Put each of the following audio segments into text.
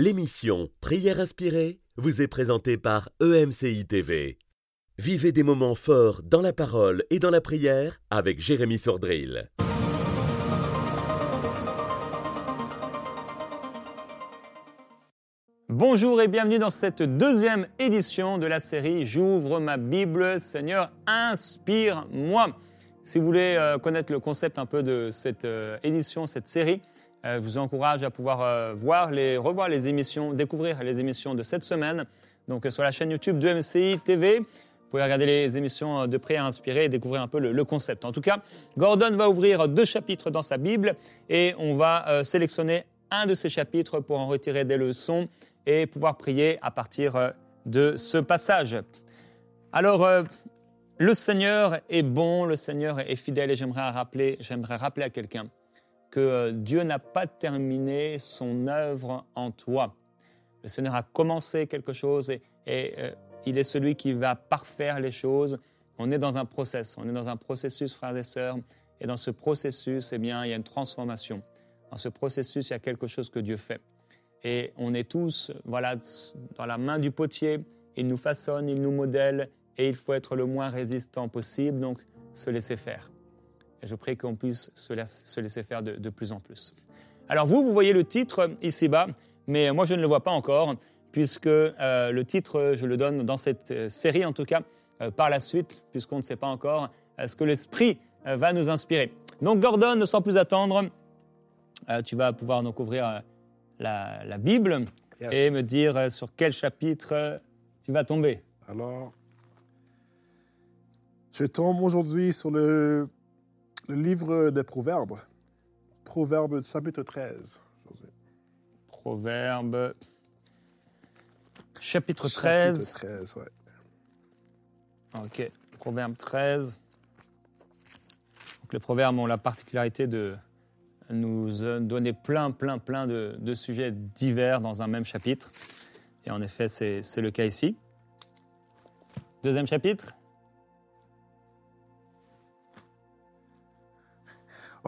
L'émission Prière inspirée vous est présentée par EMCI TV. Vivez des moments forts dans la parole et dans la prière avec Jérémy Sordrill. Bonjour et bienvenue dans cette deuxième édition de la série J'ouvre ma Bible, Seigneur, inspire-moi. Si vous voulez euh, connaître le concept un peu de cette euh, édition, cette série, je vous encourage à pouvoir euh, voir les, revoir les émissions, découvrir les émissions de cette semaine. Donc euh, sur la chaîne YouTube de MCI TV, vous pouvez regarder les émissions de prière inspirées et découvrir un peu le, concept. En tout cas, Gordon va ouvrir deux chapitres dans sa Bible et on va euh, sélectionner un de ces chapitres pour en retirer des leçons et pouvoir prier à partir de ce passage. Alors, euh, le Seigneur est bon, le Seigneur est fidèle et j'aimerais rappeler, j'aimerais rappeler à quelqu'un que euh, Dieu n'a pas terminé son œuvre en toi. Le Seigneur a commencé quelque chose et, euh, il est celui qui va parfaire les choses. On est dans un process, on est dans un processus, frères et sœurs, et dans ce processus, eh bien, il y a une transformation. Dans ce processus, il y a quelque chose que Dieu fait. Et on est tous, voilà, dans la main du potier. Il nous façonne, il nous modèle, et il faut être le moins résistant possible, donc se laisser faire. Et je prie qu'on puisse se, laisse, se laisser faire de, de, plus en plus. Alors vous, vous voyez le titre ici-bas, mais moi je ne le vois pas encore, puisque euh, le titre, je le donne dans cette série en tout cas, euh, par la suite, puisqu'on ne sait pas encore euh, ce que l'Esprit va nous inspirer. Donc Gordon, sans plus attendre, tu vas pouvoir donc ouvrir la, la Bible yes. et me dire sur quel chapitre tu vas tomber. Alors, je tombe aujourd'hui sur le le livre des Proverbes. Proverbes chapitre 13. Proverbes chapitre 13. Chapitre 13, ouais. Ok, Proverbe 13. Donc, les proverbes ont la particularité de nous donner plein, plein, plein de, de sujets divers dans un même chapitre. Et en effet, c'est le cas ici. Deuxième chapitre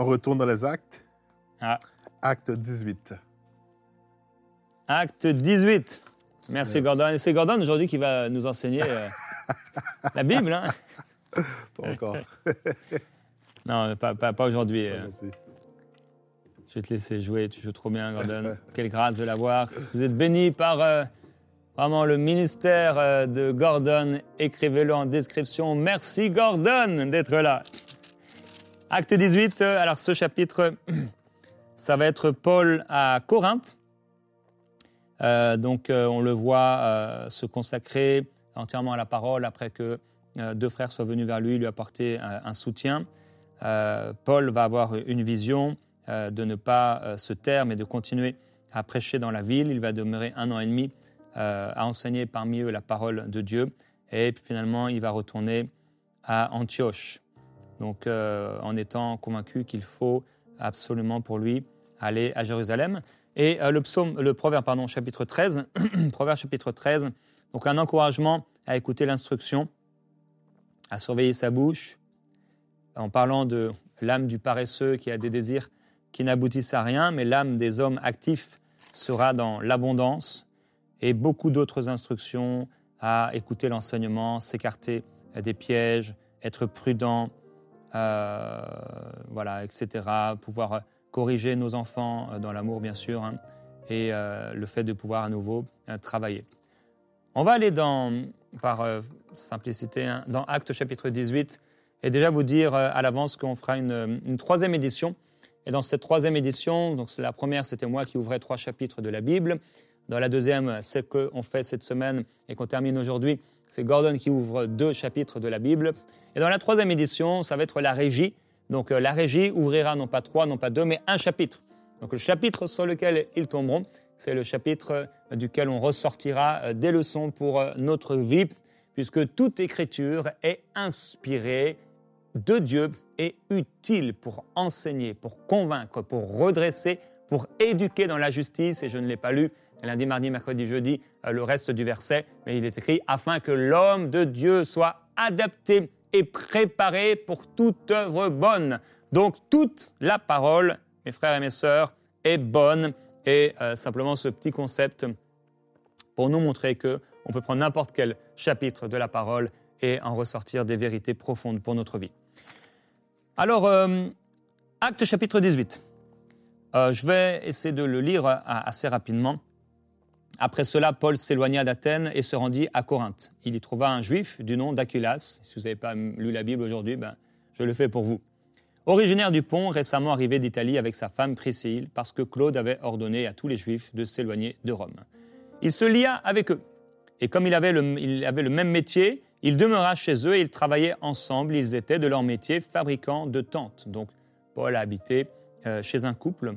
On retourne dans les actes. Ah. Acte 18. Acte 18. Merci yes. Gordon. Et c'est Gordon aujourd'hui qui va nous enseigner euh, la Bible. Hein? Pas encore. non, pas, pas, pas aujourd'hui. Euh. Je vais te laisser jouer. Tu joues trop bien, Gordon. Quelle grâce de l'avoir. Vous êtes béni par euh, vraiment le ministère euh, de Gordon? Écrivez-le en description. Merci, Gordon, d'être là. Acte 18, alors ce chapitre, ça va être Paul à Corinthe. Euh, donc euh, on le voit euh, se consacrer entièrement à la parole après que euh, deux frères soient venus vers lui, lui apporter un soutien. Euh, Paul va avoir une vision euh, de ne pas se taire mais de continuer à prêcher dans la ville. Il va demeurer un an et demi à enseigner parmi eux la parole de Dieu et puis finalement il va retourner à Antioche donc euh, en étant convaincu qu'il faut absolument pour lui aller à Jérusalem. Et euh, le, psaume, le proverbe, pardon, chapitre 13, proverbe chapitre 13, donc un encouragement à écouter l'instruction, à surveiller sa bouche, en parlant de l'âme du paresseux qui a des désirs qui n'aboutissent à rien, mais l'âme des hommes actifs sera dans l'abondance, et beaucoup d'autres instructions à écouter l'enseignement, s'écarter des pièges, être prudent, euh, voilà, etc. Pouvoir corriger nos enfants euh, dans l'amour, bien sûr, hein, et euh, le fait de pouvoir à nouveau travailler. On va aller dans, par simplicité, hein, dans Actes chapitre 18, et déjà vous dire à l'avance qu'on fera une, troisième édition. Et dans cette troisième édition, donc la première, c'était moi qui ouvrais trois chapitres de la Bible. Dans la deuxième, c'est qu'on fait cette semaine et qu'on termine aujourd'hui, c'est Gordon qui ouvre deux chapitres de la Bible. Et dans la troisième édition, ça va être la régie. Donc la régie ouvrira non pas trois, non pas deux, mais un chapitre. Donc le chapitre sur lequel ils tomberont, c'est le chapitre duquel on ressortira des leçons pour notre vie, puisque toute écriture est inspirée de Dieu et utile pour enseigner, pour convaincre, pour redresser, pour éduquer dans la justice. Et je ne l'ai pas lu lundi, mardi, mercredi, jeudi, le reste du verset, mais il est écrit afin que l'homme de Dieu soit adapté et préparé pour toute œuvre bonne. Donc toute la parole, mes frères et mes sœurs, est bonne Et euh, simplement ce petit concept pour nous montrer que on peut prendre n'importe quel chapitre de la parole et en ressortir des vérités profondes pour notre vie. Alors, euh, acte chapitre 18. Euh, je vais essayer de le lire assez rapidement. Après cela, Paul s'éloigna d'Athènes et se rendit à Corinthe. Il y trouva un juif du nom d'Aculas. Si vous n'avez pas lu la Bible aujourd'hui, ben, je le fais pour vous. Originaire du pont, récemment arrivé d'Italie avec sa femme Priscille, parce que Claude avait ordonné à tous les juifs de s'éloigner de Rome. Il se lia avec eux. Et comme il avait, le, il avait le même métier, il demeura chez eux et ils travaillaient ensemble. Ils étaient de leur métier fabricants de tentes. Donc Paul a habité euh, chez un couple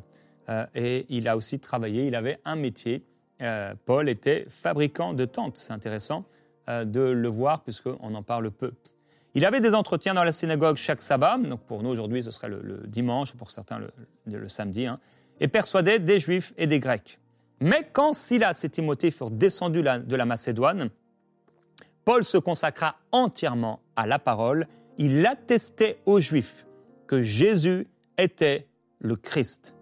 euh, et il a aussi travaillé. Il avait un métier. Euh, Paul était fabricant de tentes. C'est intéressant de le voir puisqu'on en parle peu. Il avait des entretiens dans la synagogue chaque sabbat. Donc pour nous aujourd'hui, ce serait le, dimanche, pour certains le, samedi, hein, et persuadait des juifs et des grecs. Mais quand Silas et Timothée furent descendus de la Macédoine, Paul se consacra entièrement à la parole. Il attestait aux Juifs que Jésus était le Christ.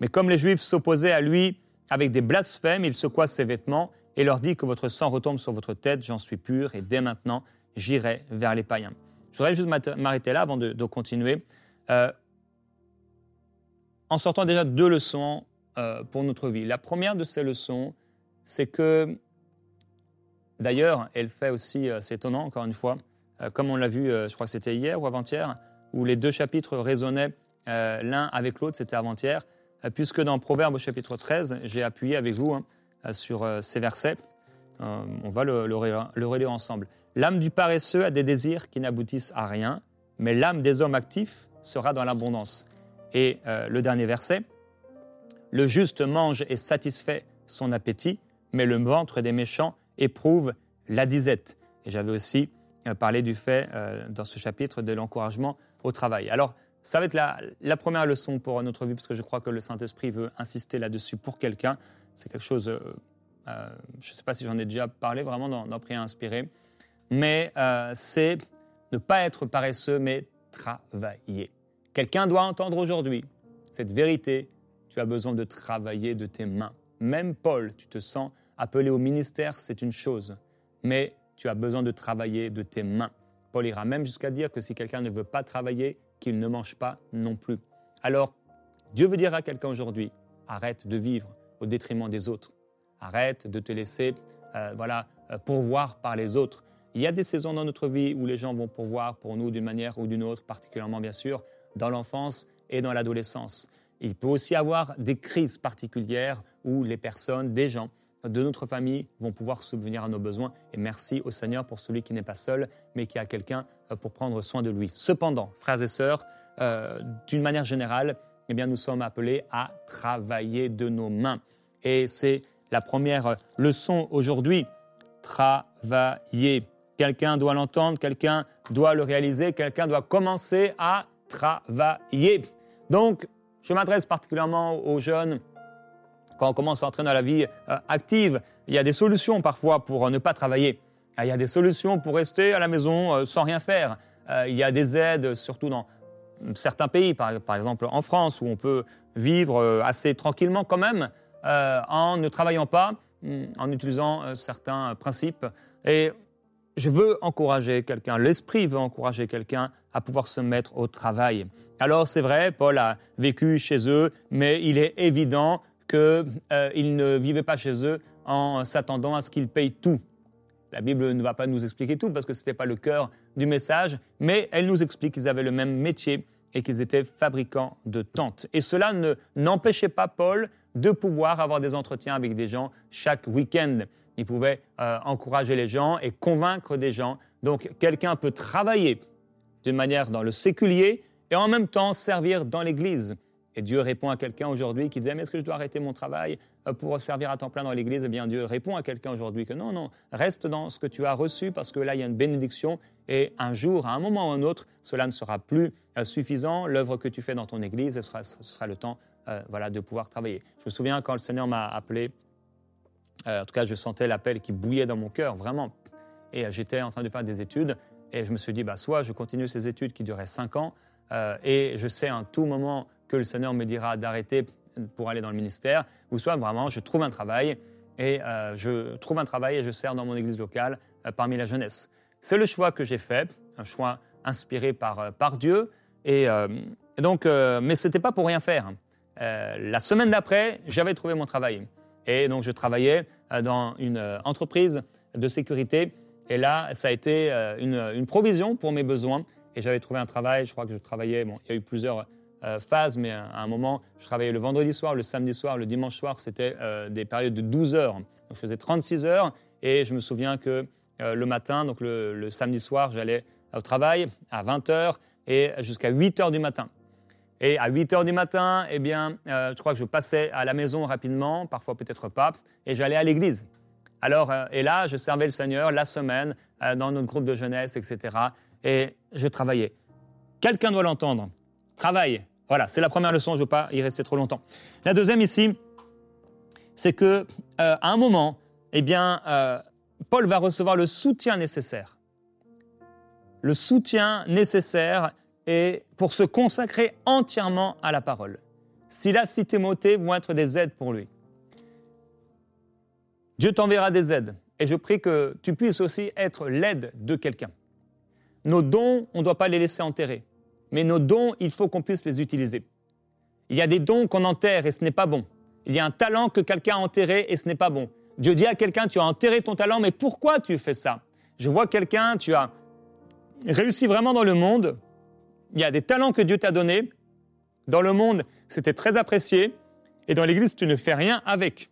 Mais comme les Juifs s'opposaient à lui avec des blasphèmes, il secoua ses vêtements et leur dit que votre sang retombe sur votre tête, j'en suis pur, et dès maintenant, j'irai vers les païens. Je voudrais juste m'arrêter là avant de, continuer. Euh, en sortant déjà deux leçons euh, pour notre vie. La première de ces leçons, c'est que D'ailleurs, elle fait aussi, euh, c'est étonnant encore une fois, euh, comme on l'a vu, euh, je crois que c'était hier ou avant-hier, où les deux chapitres résonnaient l'un avec l'autre, c'était avant-hier, puisque dans Proverbe au chapitre 13, j'ai appuyé avec vous hein, sur ces versets. on va le, relire ensemble. L'âme du paresseux a des désirs qui n'aboutissent à rien, mais l'âme des hommes actifs sera dans l'abondance. Et le dernier verset, le juste mange et satisfait son appétit, mais le ventre des méchants éprouve la disette. Et j'avais aussi euh, parlé du fait euh, dans ce chapitre de l'encouragement au travail. Alors, ça va être la, première leçon pour notre vie, parce que je crois que le Saint-Esprit veut insister là-dessus pour quelqu'un. C'est quelque chose, euh, je ne sais pas si j'en ai déjà parlé vraiment dans, dans Prière inspirée, mais c'est ne pas être paresseux, mais travailler. Quelqu'un doit entendre aujourd'hui cette vérité. Tu as besoin de travailler de tes mains. Même Paul, tu te sens Appeler au ministère, c'est une chose, mais tu as besoin de travailler de tes mains. Paul ira même jusqu'à dire que si quelqu'un ne veut pas travailler, qu'il ne mange pas non plus. Alors, Dieu veut dire à quelqu'un aujourd'hui, arrête de vivre au détriment des autres. Arrête de te laisser euh, voilà, euh, pourvoir par les autres. Il y a des saisons dans notre vie où les gens vont pourvoir pour nous d'une manière ou d'une autre, particulièrement bien sûr dans l'enfance et dans l'adolescence. Il peut aussi avoir des crises particulières où les personnes, des gens, de notre famille vont pouvoir subvenir à nos besoins. Et merci au Seigneur pour celui qui n'est pas seul, mais qui a quelqu'un euh, pour prendre soin de lui. Cependant, frères et sœurs, euh, d'une manière générale, eh bien, nous sommes appelés à travailler de nos mains. Et c'est la première leçon aujourd'hui. Travailler. Quelqu'un doit l'entendre, quelqu'un doit le réaliser, quelqu'un doit commencer à travailler. Donc, je m'adresse particulièrement aux jeunes quand on commence à entrer dans la vie euh, active, il y a des solutions parfois pour euh, ne pas travailler. Il y a des solutions pour rester à la maison euh, sans rien faire. Il y a des aides, surtout dans certains pays, par, exemple en France, où on peut vivre assez tranquillement quand même, en ne travaillant pas, mm, en utilisant certains principes. Et je veux encourager quelqu'un, l'esprit veut encourager quelqu'un à pouvoir se mettre au travail. Alors c'est vrai, Paul a vécu chez eux, mais il est évident qu'ils euh, ne vivaient pas chez eux en s'attendant à ce qu'ils payent tout. La Bible ne va pas nous expliquer tout parce que ce n'était pas le cœur du message, mais elle nous explique qu'ils avaient le même métier et qu'ils étaient fabricants de tentes. Et cela n'empêchait pas Paul de pouvoir avoir des entretiens avec des gens chaque week-end. Il pouvait euh, encourager les gens et convaincre des gens. Donc quelqu'un peut travailler d'une manière dans le séculier et en même temps servir dans l'Église. Et Dieu répond à quelqu'un aujourd'hui qui disait Mais est-ce que je dois arrêter mon travail euh, pour servir à temps plein dans l'Église? Eh bien, Dieu répond à quelqu'un aujourd'hui que non, non, reste dans ce que tu as reçu parce que là, il y a une bénédiction et un jour, à un moment ou un autre, cela ne sera plus euh, suffisant. L'œuvre que tu fais dans ton Église, ce sera, le temps euh, voilà, de pouvoir travailler. Je me souviens quand le Seigneur m'a appelé, en tout cas, je sentais l'appel qui bouillait dans mon cœur, vraiment. Et j'étais en train de faire des études et je me suis dit, bah, soit je continue ces études qui duraient cinq ans et je sais à tout moment que le Seigneur me dira d'arrêter pour aller dans le ministère, ou soit vraiment je trouve un travail et euh, je trouve un travail et je sers dans mon église locale euh, parmi la jeunesse. C'est le choix que j'ai fait, un choix inspiré par, euh, Dieu. Et donc, mais ce n'était pas pour rien faire. la semaine d'après, j'avais trouvé mon travail. Et donc, je travaillais dans une entreprise de sécurité. Et là, ça a été une, une provision pour mes besoins. Et j'avais trouvé un travail, je crois que je travaillais, bon, il y a eu plusieurs euh, phase, mais à un moment, je travaillais le vendredi soir, le samedi soir, le dimanche soir, c'était euh, des périodes de 12 heures. Donc, je faisais 36 heures et je me souviens que euh, le matin, donc le, samedi soir, j'allais au travail à 20 heures et jusqu'à 8 heures du matin. Et à 8 heures du matin, eh bien, je crois que je passais à la maison rapidement, parfois peut-être pas, et j'allais à l'église. Alors, et là, je servais le Seigneur la semaine dans notre groupe de jeunesse, etc. Et je travaillais. Quelqu'un doit l'entendre. Travaille. Voilà, c'est la première leçon, je ne veux pas y rester trop longtemps. La deuxième ici, c'est que euh, à un moment, eh bien, euh, Paul va recevoir le soutien nécessaire. Le soutien nécessaire est pour se consacrer entièrement à la parole. Silas et Timothée vont être des aides pour lui. Dieu t'enverra des aides. Et je prie que tu puisses aussi être l'aide de quelqu'un. Nos dons, on ne doit pas les laisser enterrer mais nos dons, il faut qu'on puisse les utiliser. Il y a des dons qu'on enterre et ce n'est pas bon. Il y a un talent que quelqu'un a enterré et ce n'est pas bon. Dieu dit à quelqu'un, tu as enterré ton talent, mais pourquoi tu fais ça? Je vois quelqu'un, tu as réussi vraiment dans le monde, il y a des talents que Dieu t'a donnés, dans le monde, c'était très apprécié, et dans l'Église, tu ne fais rien avec.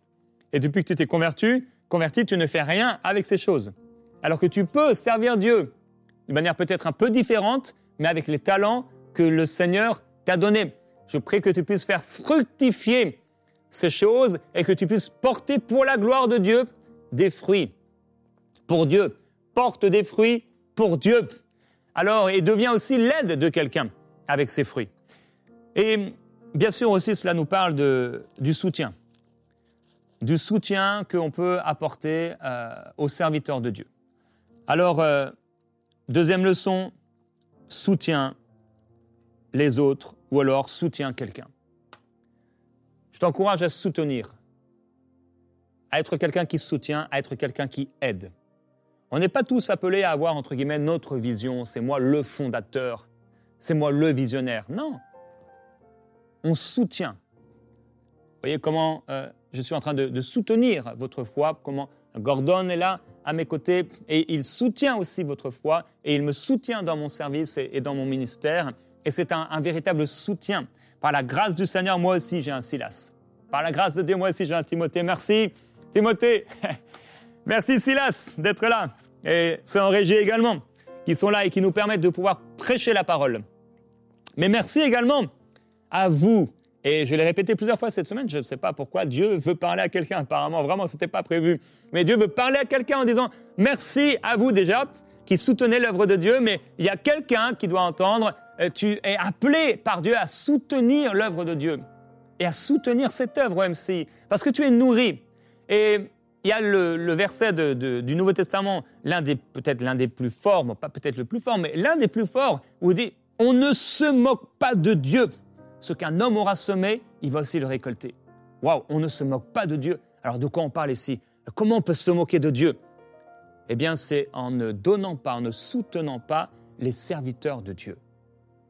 Et depuis que tu t'es converti, converti, tu ne fais rien avec ces choses. Alors que tu peux servir Dieu de manière peut-être un peu différente, mais avec les talents que le Seigneur t'a donnés. Je prie que tu puisses faire fructifier ces choses et que tu puisses porter pour la gloire de Dieu des fruits. Pour Dieu. Porte des fruits pour Dieu. Alors, et deviens aussi l'aide de quelqu'un avec ces fruits. Et bien sûr aussi, cela nous parle de, du soutien. Du soutien qu'on peut apporter euh, aux serviteurs de Dieu. Alors, euh, deuxième leçon, soutient les autres ou alors soutient quelqu'un. Je t'encourage à soutenir, à être quelqu'un qui soutient, à être quelqu'un qui aide. On n'est pas tous appelés à avoir, entre guillemets, notre vision, c'est moi le fondateur, c'est moi le visionnaire. Non. On soutient. Vous voyez comment euh, je suis en train de, de soutenir votre foi, comment Gordon est là à mes côtés et il soutient aussi votre foi et il me soutient dans mon service et, dans mon ministère. Et c'est un, véritable soutien. Par la grâce du Seigneur, moi aussi j'ai un Silas. Par la grâce de Dieu, moi aussi j'ai un Timothée. Merci Timothée. Merci Silas d'être là. Et c'est en régie également, qui sont là et qui nous permettent de pouvoir prêcher la parole. Mais merci également à vous et je l'ai répété plusieurs fois cette semaine, je ne sais pas pourquoi Dieu veut parler à quelqu'un. Apparemment, vraiment, ce n'était pas prévu. Mais Dieu veut parler à quelqu'un en disant merci à vous déjà qui soutenez l'œuvre de Dieu, mais il y a quelqu'un qui doit entendre, euh, tu es appelé par Dieu à soutenir l'œuvre de Dieu et à soutenir cette œuvre au parce que tu es nourri. Et il y a le, verset du Nouveau Testament, l'un des peut-être l'un des plus forts, pas peut-être le plus fort, mais l'un des plus forts, où il dit on ne se moque pas de Dieu ce qu'un homme aura semé, il va aussi le récolter. Waouh, on ne se moque pas de Dieu. Alors de quoi on parle ici? Comment on peut se moquer de Dieu? Eh bien, c'est en ne donnant pas, en ne soutenant pas les serviteurs de Dieu.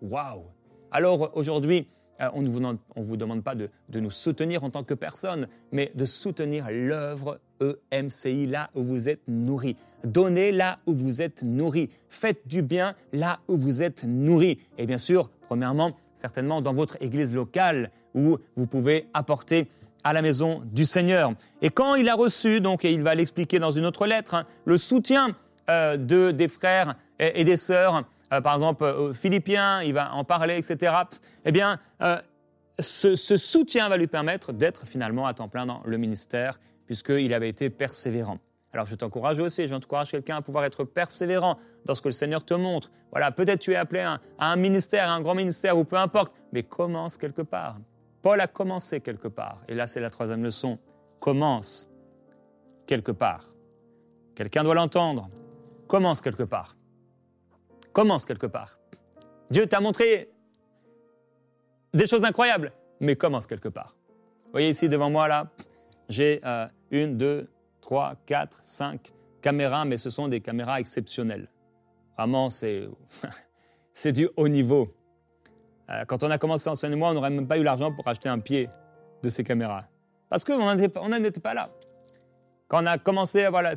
Waouh Alors aujourd'hui, euh, on ne vous, demande pas de, de, nous soutenir en tant que personne, mais de soutenir l'œuvre EMCI là où vous êtes nourri. Donnez là où vous êtes nourri. Faites du bien là où vous êtes nourri. Et bien sûr, premièrement, certainement dans votre église locale où vous pouvez apporter à la maison du Seigneur. Et quand il a reçu, donc, et il va l'expliquer dans une autre lettre, hein, le soutien euh, de, des frères et, des sœurs, euh, par exemple aux Philippiens, il va en parler, etc., eh bien, euh, ce, ce soutien va lui permettre d'être finalement à temps plein dans le ministère, puisqu'il avait été persévérant. Alors je t'encourage aussi, j'encourage quelqu'un à pouvoir être persévérant dans ce que le Seigneur te montre. Voilà, peut-être tu es appelé à un, ministère, à un grand ministère, ou peu importe, mais commence quelque part. Paul a commencé quelque part. Et là, c'est la troisième leçon. Commence quelque part. Quelqu'un doit l'entendre. Commence quelque part. Commence quelque part. Dieu t'a montré des choses incroyables, mais commence quelque part. Vous voyez ici devant moi, là, j'ai euh, une, deux, trois, quatre, cinq caméras, mais ce sont des caméras exceptionnelles. Vraiment, c'est, c'est du haut niveau. Euh, quand on a commencé l'enseignement, on n'aurait même pas eu l'argent pour acheter un pied de ces caméras. Parce qu'on n'en était pas là. Quand on a commencé, voilà,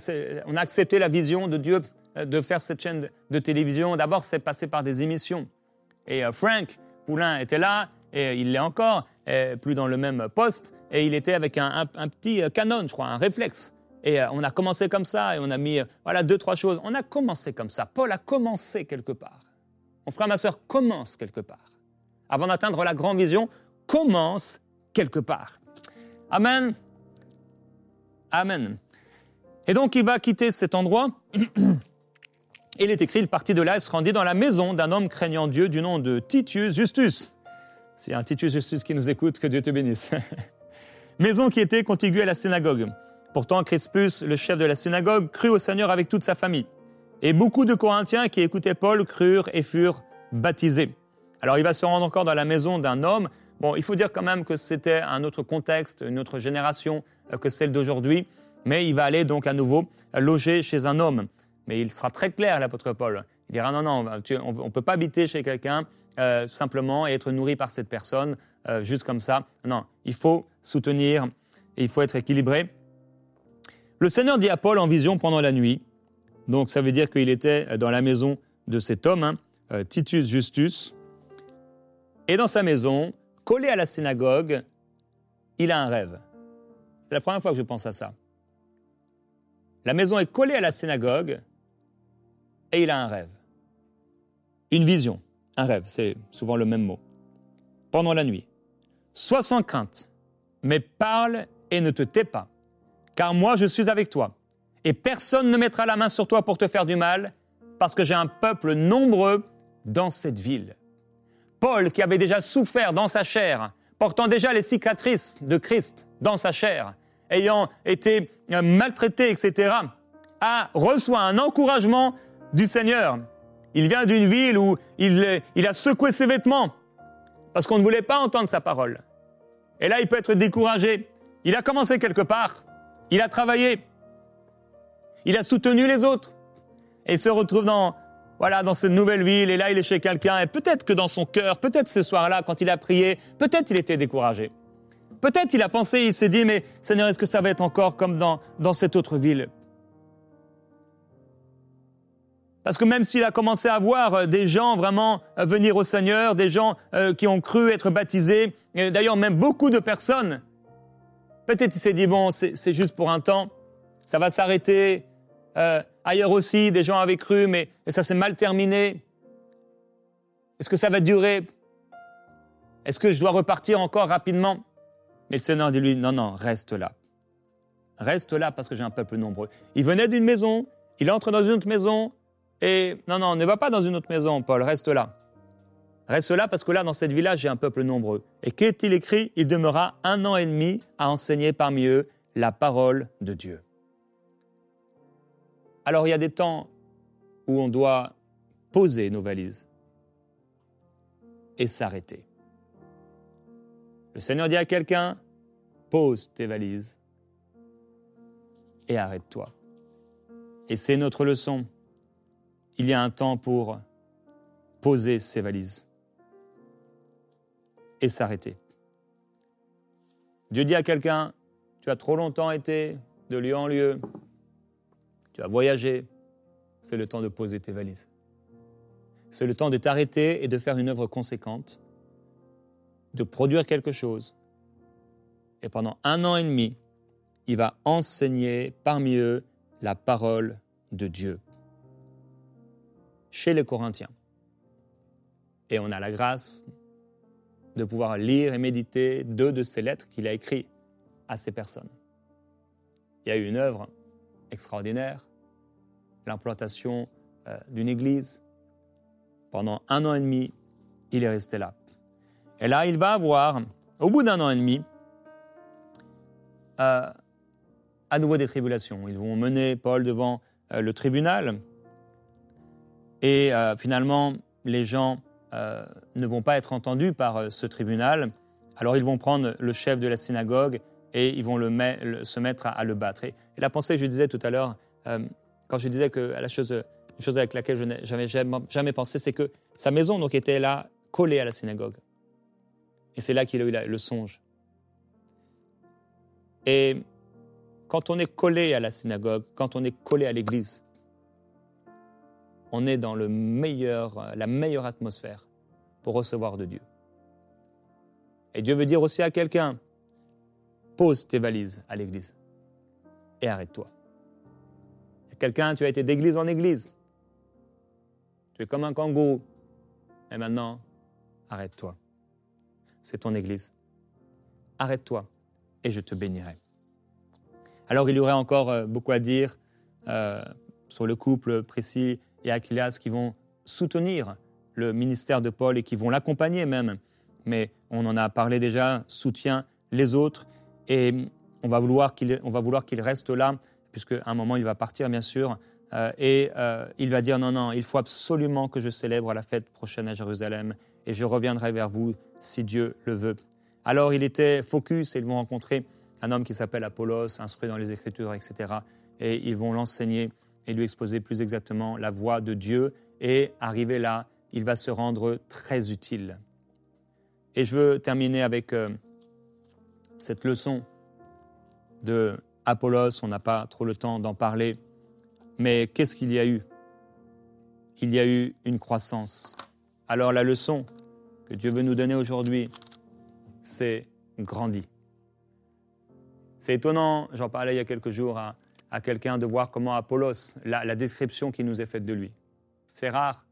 on a accepté la vision de Dieu euh, de faire cette chaîne de, télévision, d'abord c'est passé par des émissions. Et euh, Frank Poulain était là, et il l'est encore, plus dans le même poste, et il était avec un, petit canon, je crois, un réflexe. Et on a commencé comme ça, et on a mis, voilà, deux, trois choses. On a commencé comme ça. Paul a commencé quelque part. Mon frère, ma soeur, commence quelque part. Avant d'atteindre la grande vision, commence quelque part. Amen. Amen. Et donc il va quitter cet endroit. Il est écrit, il partit de là et se rendit dans la maison d'un homme craignant Dieu du nom de Titius Justus. C'est un Titius Justus qui nous écoute, que Dieu te bénisse. maison qui était contiguë à la synagogue. Pourtant, Crispus, le chef de la synagogue, crut au Seigneur avec toute sa famille. Et beaucoup de Corinthiens qui écoutaient Paul crurent et furent baptisés. Alors il va se rendre encore dans la maison d'un homme Bon, il faut dire quand même que c'était un autre contexte, une autre génération euh, que celle d'aujourd'hui, mais il va aller donc à nouveau loger chez un homme. Mais il sera très clair, l'apôtre Paul. Il dira non, non, on ne peut pas habiter chez quelqu'un euh, simplement et être nourri par cette personne euh, juste comme ça. Non, il faut soutenir et il faut être équilibré. Le Seigneur dit à Paul en vision pendant la nuit, donc ça veut dire qu'il était dans la maison de cet homme, hein, Titus Justus, et dans sa maison, collé à la synagogue, il a un rêve. C'est la première fois que je pense à ça. La maison est collée à la synagogue et il a un rêve. Une vision, un rêve, c'est souvent le même mot. Pendant la nuit. Sois sans crainte, mais parle et ne te tais pas, car moi je suis avec toi, et personne ne mettra la main sur toi pour te faire du mal, parce que j'ai un peuple nombreux dans cette ville. Paul, qui avait déjà souffert dans sa chair, portant déjà les cicatrices de Christ dans sa chair, ayant été euh, maltraité, etc., a reçoit un encouragement du Seigneur. Il vient d'une ville où il, il a secoué ses vêtements parce qu'on ne voulait pas entendre sa parole. Et là, il peut être découragé. Il a commencé quelque part. Il a travaillé. Il a soutenu les autres. Et se retrouve dans, voilà, dans cette nouvelle ville, et là, il est chez quelqu'un, et peut-être que dans son cœur, peut-être ce soir-là, quand il a prié, peut-être il était découragé. Peut-être il a pensé, il s'est dit, mais Seigneur, est-ce que ça va être encore comme dans, dans cette autre ville? Parce que même s'il a commencé à voir euh, des gens vraiment euh, venir au Seigneur, des gens euh, qui ont cru être baptisés, et d'ailleurs même beaucoup de personnes, peut-être il s'est dit, bon, c'est juste pour un temps, ça va s'arrêter, euh, ailleurs aussi, des gens avaient cru, mais ça s'est mal terminé. Est-ce que ça va durer? Est-ce que je dois repartir encore rapidement? Mais le Seigneur dit lui, non, non, reste là. Reste là parce que j'ai un peuple nombreux. Il venait d'une maison, il entre dans une autre maison, et non, non, ne va pas dans une autre maison, Paul, reste là. Reste là parce que là, dans cette village, j'ai un peuple nombreux. Et qu'est-il écrit? Il demeura un an et demi à enseigner parmi eux la parole de Dieu. Alors il y a des temps où on doit poser nos valises et s'arrêter. Le Seigneur dit à quelqu'un, pose tes valises et arrête-toi. Et c'est notre leçon. Il y a un temps pour poser ses valises et s'arrêter. Dieu dit à quelqu'un, tu as trop longtemps été de lieu en lieu, tu as voyagé, c'est le temps de poser tes valises. C'est le temps de t'arrêter et de faire une œuvre conséquente, de produire quelque chose. Et pendant un an et demi, il va enseigner parmi eux la parole de Dieu chez les Corinthiens. Et on a la grâce de pouvoir lire et méditer deux de ces lettres qu'il a écrites à ces personnes. Il y a eu une œuvre extraordinaire, l'implantation euh, d'une église. Pendant un an et demi, il est resté là. Et là, il va avoir, au bout d'un an et demi, euh, à nouveau des tribulations. Ils vont mener Paul devant euh, le tribunal. Et finalement, les gens ne vont pas être entendus par ce tribunal. Alors ils vont prendre le chef de la synagogue et ils vont le se mettre à, le battre. Et, la pensée que je disais tout à l'heure, euh, quand je disais que la chose, avec laquelle je n'avais jamais, jamais, pensé, c'est que sa maison donc était là, collée à la synagogue. Et c'est là qu'il a eu le songe. Et quand on est collé à la synagogue, quand on est collé à l'église, on est dans meilleur, la meilleure atmosphère pour recevoir de Dieu. Et Dieu veut dire aussi à quelqu'un, pose tes valises à l'église et arrête-toi. Quelqu'un, tu as été d'église en église. Tu es comme un kangourou. Et maintenant, arrête-toi. C'est ton église. Arrête-toi et je te bénirai. Alors il y aurait encore euh, beaucoup à dire euh, sur le couple Priscille et Aquilas qui vont soutenir le ministère de Paul et qui vont l'accompagner même. Mais on en a parlé déjà, soutient les autres et on va vouloir qu'il, on va vouloir qu'il reste là, puisque un moment il va partir bien sûr. Euh, et euh, il va dire non, non, il faut absolument que je célèbre la fête prochaine à Jérusalem et je reviendrai vers vous si Dieu le veut. Alors il était focus et ils vont rencontrer un homme qui s'appelle Apollos, instruit dans les Écritures, etc. Et ils vont l'enseigner et lui exposer plus exactement la voix de Dieu. Et arrivé là, il va se rendre très utile. Et je veux terminer avec euh, cette leçon de Apollos. On n'a pas trop le temps d'en parler. Mais qu'est-ce qu'il y a eu? Il y a eu une croissance. Alors la leçon que Dieu veut nous donner aujourd'hui, c'est grandis. C'est étonnant, j'en parlais il y a quelques jours à, quelqu'un de voir comment Apollos, la, description qui nous est faite de lui. C'est rare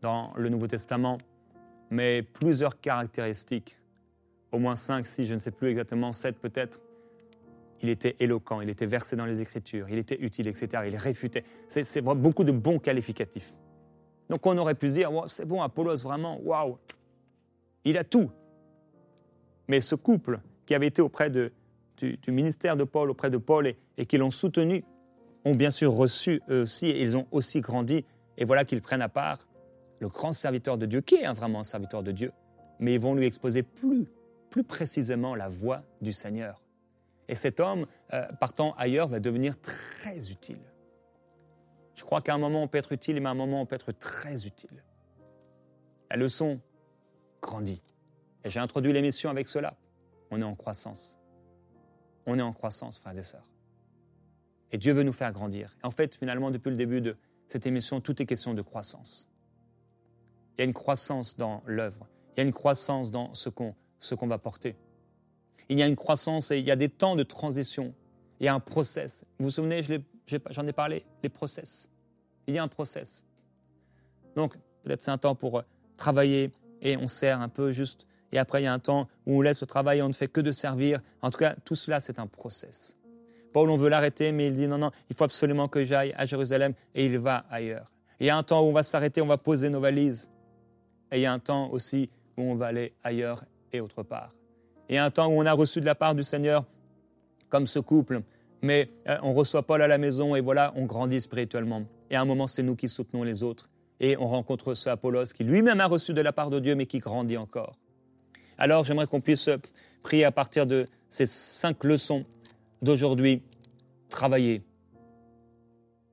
dans le Nouveau Testament, mais plusieurs caractéristiques, au moins cinq, six, je ne sais plus exactement, sept peut-être. Il était éloquent, il était versé dans les Écritures, il était utile, etc. Il réfutait. C'est beaucoup de bons qualificatifs. Donc on aurait pu se dire, c'est bon, Apollos, vraiment, waouh, il a tout. Mais ce couple qui avait été auprès de, du, ministère de Paul, auprès de Paul et, qui l'ont soutenu, ont bien sûr reçu eux aussi et ils ont aussi grandi. Et voilà qu'ils prennent à part le grand serviteur de Dieu, qui est vraiment un serviteur de Dieu, mais ils vont lui exposer plus, plus précisément la voix du Seigneur. Et cet homme, euh, partant ailleurs, va devenir très utile. Je crois qu'à un moment on peut être utile, mais à un moment on peut être très utile. La leçon grandit. Et j'ai introduit l'émission avec cela. On est en croissance. On est en croissance, frères et sœurs. Et Dieu veut nous faire grandir. En fait, finalement, depuis le début de cette émission, tout est question de croissance. Il y a une croissance dans l'œuvre. Il y a une croissance dans ce qu'on va porter. Il y a une croissance et il y a des temps de transition. Il y a un process. Vous vous souvenez, j'en ai, parlé, les process. Il y a un process. Donc, peut-être c'est un temps pour travailler et on sert un peu juste et après il y a un temps où on laisse le travail et on ne fait que de servir. En tout cas, tout cela, c'est un process. Paul, on veut l'arrêter, mais il dit non, non, il faut absolument que j'aille à Jérusalem et il va ailleurs. Il y a un temps où on va s'arrêter, on va poser nos valises. Et il y a un temps aussi où on va aller ailleurs et autre part. Il y a un temps où on a reçu de la part du Seigneur, comme ce couple, mais euh, on reçoit Paul à la maison et voilà, on grandit spirituellement. Et à un moment, c'est nous qui soutenons les autres. Et on rencontre ce Apollos qui lui-même a reçu de la part de Dieu, mais qui grandit encore. Alors j'aimerais qu'on puisse prier à partir de ces cinq leçons d'aujourd'hui. Travailler,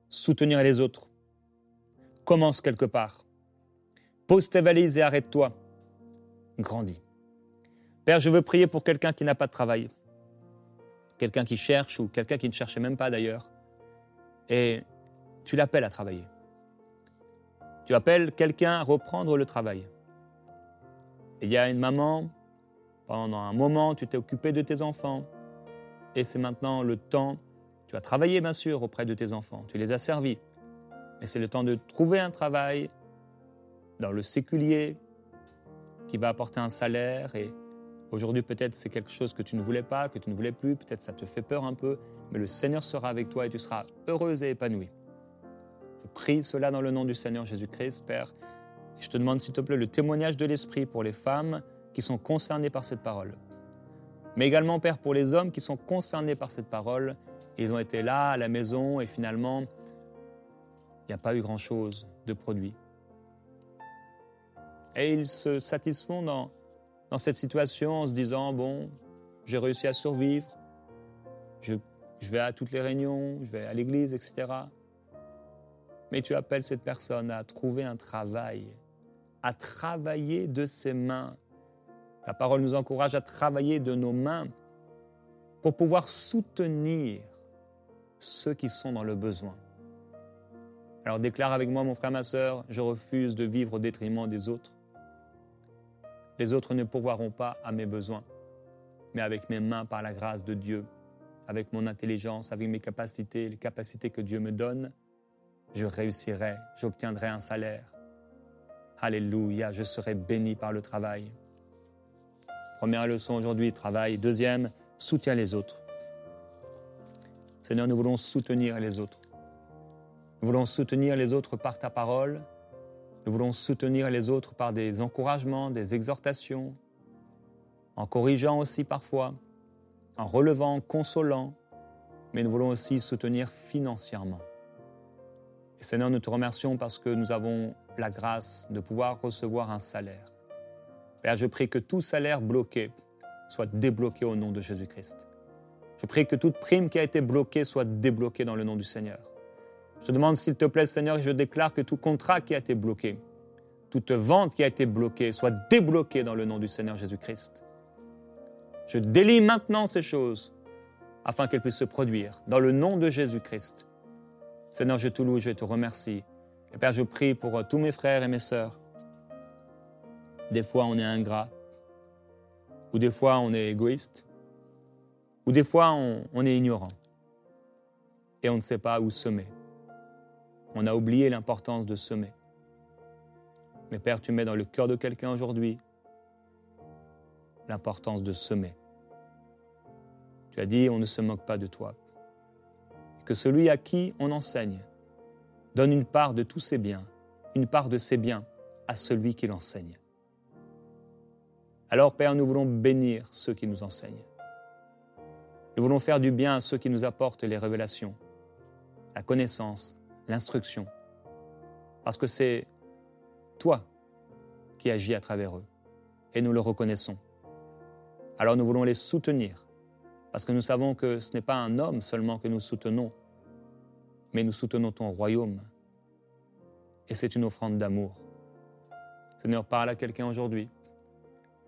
soutenir les autres. Commence quelque part. Pose tes valises et arrête-toi. Grandis. Père, je veux prier pour quelqu'un qui n'a pas de travail, quelqu'un qui cherche ou quelqu'un qui ne cherchait même pas d'ailleurs. Et tu l'appelles à travailler. Tu appelles quelqu'un à reprendre le travail. Il y a une maman pendant un moment, tu t'es occupé de tes enfants. Et c'est maintenant le temps. Tu as travaillé, bien sûr, auprès de tes enfants. Tu les as servis. Mais c'est le temps de trouver un travail dans le séculier qui va apporter un salaire. Et aujourd'hui, peut-être c'est quelque chose que tu ne voulais pas, que tu ne voulais plus. Peut-être ça te fait peur un peu. Mais le Seigneur sera avec toi et tu seras heureuse et épanouie. Je prie cela dans le nom du Seigneur Jésus-Christ, Père. Je te demande, s'il te plaît, le témoignage de l'Esprit pour les femmes qui sont concernés par cette parole. Mais également, Père, pour les hommes qui sont concernés par cette parole, ils ont été là à la maison et finalement, il n'y a pas eu grand-chose de produit. Et ils se satisfont dans dans cette situation en se disant, bon, j'ai réussi à survivre, je, je vais à toutes les réunions, je vais à l'église, etc. Mais tu appelles cette personne à trouver un travail, à travailler de ses mains. Ta parole nous encourage à travailler de nos mains pour pouvoir soutenir ceux qui sont dans le besoin. Alors déclare avec moi, mon frère, ma soeur, je refuse de vivre au détriment des autres. Les autres ne pourvoiront pas à mes besoins, mais avec mes mains, par la grâce de Dieu, avec mon intelligence, avec mes capacités, les capacités que Dieu me donne, je réussirai, j'obtiendrai un salaire. Alléluia, je serai béni par le travail. Première leçon aujourd'hui, travail. Deuxième, soutiens les autres. Seigneur, nous voulons soutenir les autres. Nous voulons soutenir les autres par ta parole. Nous voulons soutenir les autres par des encouragements, des exhortations, en corrigeant aussi parfois, en relevant, consolant, mais nous voulons aussi soutenir financièrement. Seigneur, nous te remercions parce que nous avons la grâce de pouvoir recevoir un salaire. Père, je prie que tout salaire bloqué soit débloqué au nom de Jésus-Christ. Je prie que toute prime qui a été bloquée soit débloquée dans le nom du Seigneur. Je demande, s'il te plaît, Seigneur, et je déclare que tout contrat qui a été bloqué, toute vente qui a été bloquée, soit débloquée dans le nom du Seigneur Jésus-Christ. Je délie maintenant ces choses afin qu'elles puissent se produire dans le nom de Jésus-Christ. Seigneur, je te loue, je te remercie. Et Père, je prie pour tous mes frères et mes sœurs. Des fois, on est ingrat, ou des fois, on est égoïste, ou des fois, on, on est ignorant, et on ne sait pas où semer. On a oublié l'importance de semer. Mais Père, tu mets dans le cœur de quelqu'un aujourd'hui l'importance de semer. Tu as dit, on ne se moque pas de toi. Que celui à qui on enseigne donne une part de tous ses biens, une part de ses biens à celui qui l'enseigne. Alors, Père, nous voulons bénir ceux qui nous enseignent. Nous voulons faire du bien à ceux qui nous apportent les révélations, la connaissance, l'instruction, parce que c'est toi qui agis à travers eux, et nous le reconnaissons. Alors nous voulons les soutenir, parce que nous savons que ce n'est pas un homme seulement que nous soutenons, mais nous soutenons ton royaume, et c'est une offrande d'amour. Seigneur, parle à quelqu'un aujourd'hui,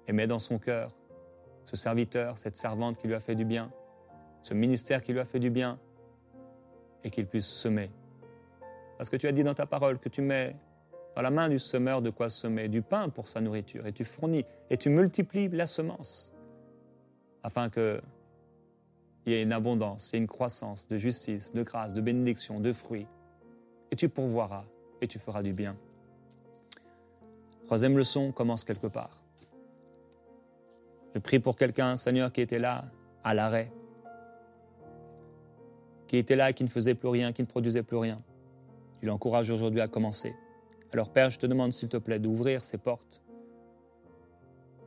et mets dans son cœur ce serviteur, cette servante qui lui a fait du bien, ce ministère qui lui a fait du bien, et qu'il puisse semer parce que tu as dit dans ta parole que tu mets dans la main du semeur de quoi semer, du pain pour sa nourriture, et tu fournis, et tu multiplies la semence, afin qu'il y ait une abondance, et une croissance de justice, de grâce, de bénédiction, de fruits. Et tu pourvoiras, et tu feras du bien. Troisième leçon commence quelque part. Je prie pour quelqu'un, Seigneur, qui était là, à l'arrêt, qui était là qui ne faisait plus rien, qui ne produisait plus rien. Tu l'encourages aujourd'hui à commencer. Alors Père, je te demande s'il te plaît d'ouvrir ces portes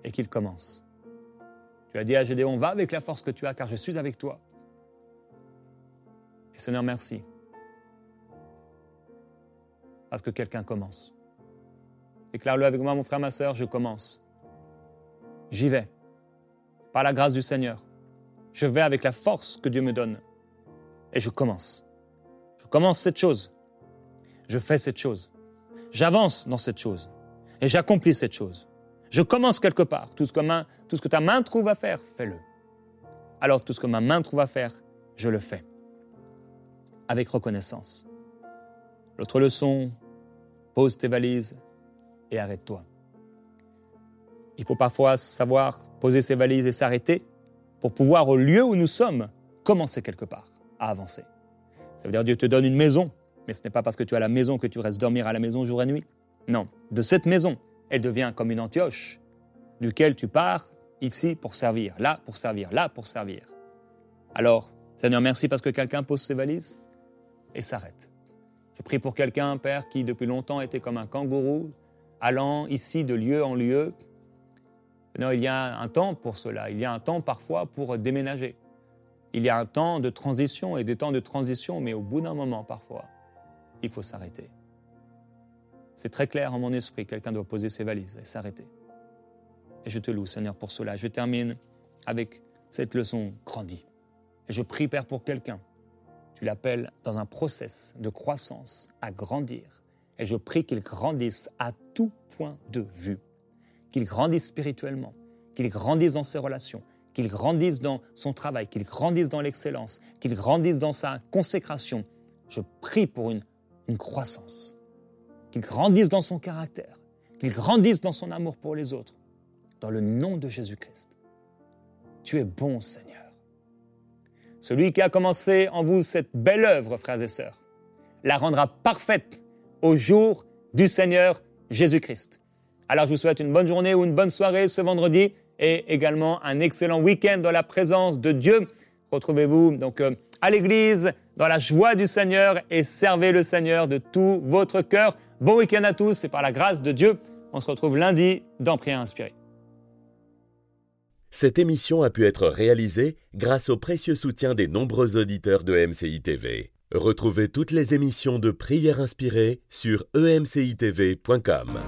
et qu'il commence. Tu as dit à Gédéon, va avec la force que tu as car je suis avec toi. Et Seigneur, merci. Parce que quelqu'un commence. Déclare-le avec moi, mon frère, ma soeur, je commence. J'y vais. Par la grâce du Seigneur. Je vais avec la force que Dieu me donne. Et je commence. Je commence cette chose je fais cette chose. J'avance dans cette chose. Et j'accomplis cette chose. Je commence quelque part. Tout ce, que que ta main trouve à faire, fais-le. Alors tout ce que ma main trouve à faire, je le fais. Avec reconnaissance. L'autre leçon, pose tes valises et arrête-toi. Il faut parfois savoir poser ses valises et s'arrêter pour pouvoir, au lieu où nous sommes, commencer quelque part à avancer. Ça veut dire Dieu te donne une maison, mais ce n'est pas parce que tu as la maison que tu restes dormir à la maison jour et nuit. Non, de cette maison, elle devient comme une Antioche, duquel tu pars ici pour servir, là pour servir, là pour servir. Alors, Seigneur, merci parce que quelqu'un pose ses valises et s'arrête. Je prie pour quelqu'un, Père, qui depuis longtemps était comme un kangourou, allant ici de lieu en lieu. Seigneur, il y a un temps pour cela, il y a un temps parfois pour déménager. Il y a un temps de transition et des temps de transition, mais au bout d'un moment parfois, il faut s'arrêter. C'est très clair en mon esprit, quelqu'un doit poser ses valises et s'arrêter. Et je te loue, Seigneur, pour cela. Je termine avec cette leçon grandie. Et je prie, Père, pour quelqu'un. Tu l'appelles dans un process de croissance à grandir. Et je prie qu'il grandisse à tout point de vue. Qu'il grandisse spirituellement, qu'il grandisse dans ses relations, qu'il grandisse dans son travail, qu'il grandisse dans l'excellence, qu'il grandisse dans sa consécration. Je prie pour une, une croissance. Qu'il grandisse dans son caractère, qu'il grandisse dans son amour pour les autres. Dans le nom de Jésus-Christ. Tu es bon, Seigneur. Celui qui a commencé en vous cette belle œuvre, frères et sœurs, la rendra parfaite au jour du Seigneur Jésus-Christ. Alors je vous souhaite une bonne journée ou une bonne soirée ce vendredi et également un excellent week-end dans la présence de Dieu. Retrouvez-vous donc euh, à l'église dans la joie du Seigneur et servez le Seigneur de tout votre cœur. Bon week-end à tous et par la grâce de Dieu, on se retrouve lundi dans Prière inspirée. Cette émission a pu être réalisée grâce au précieux soutien des nombreux auditeurs de MCI TV. Retrouvez toutes les émissions de Prière inspirée sur emcitv.com.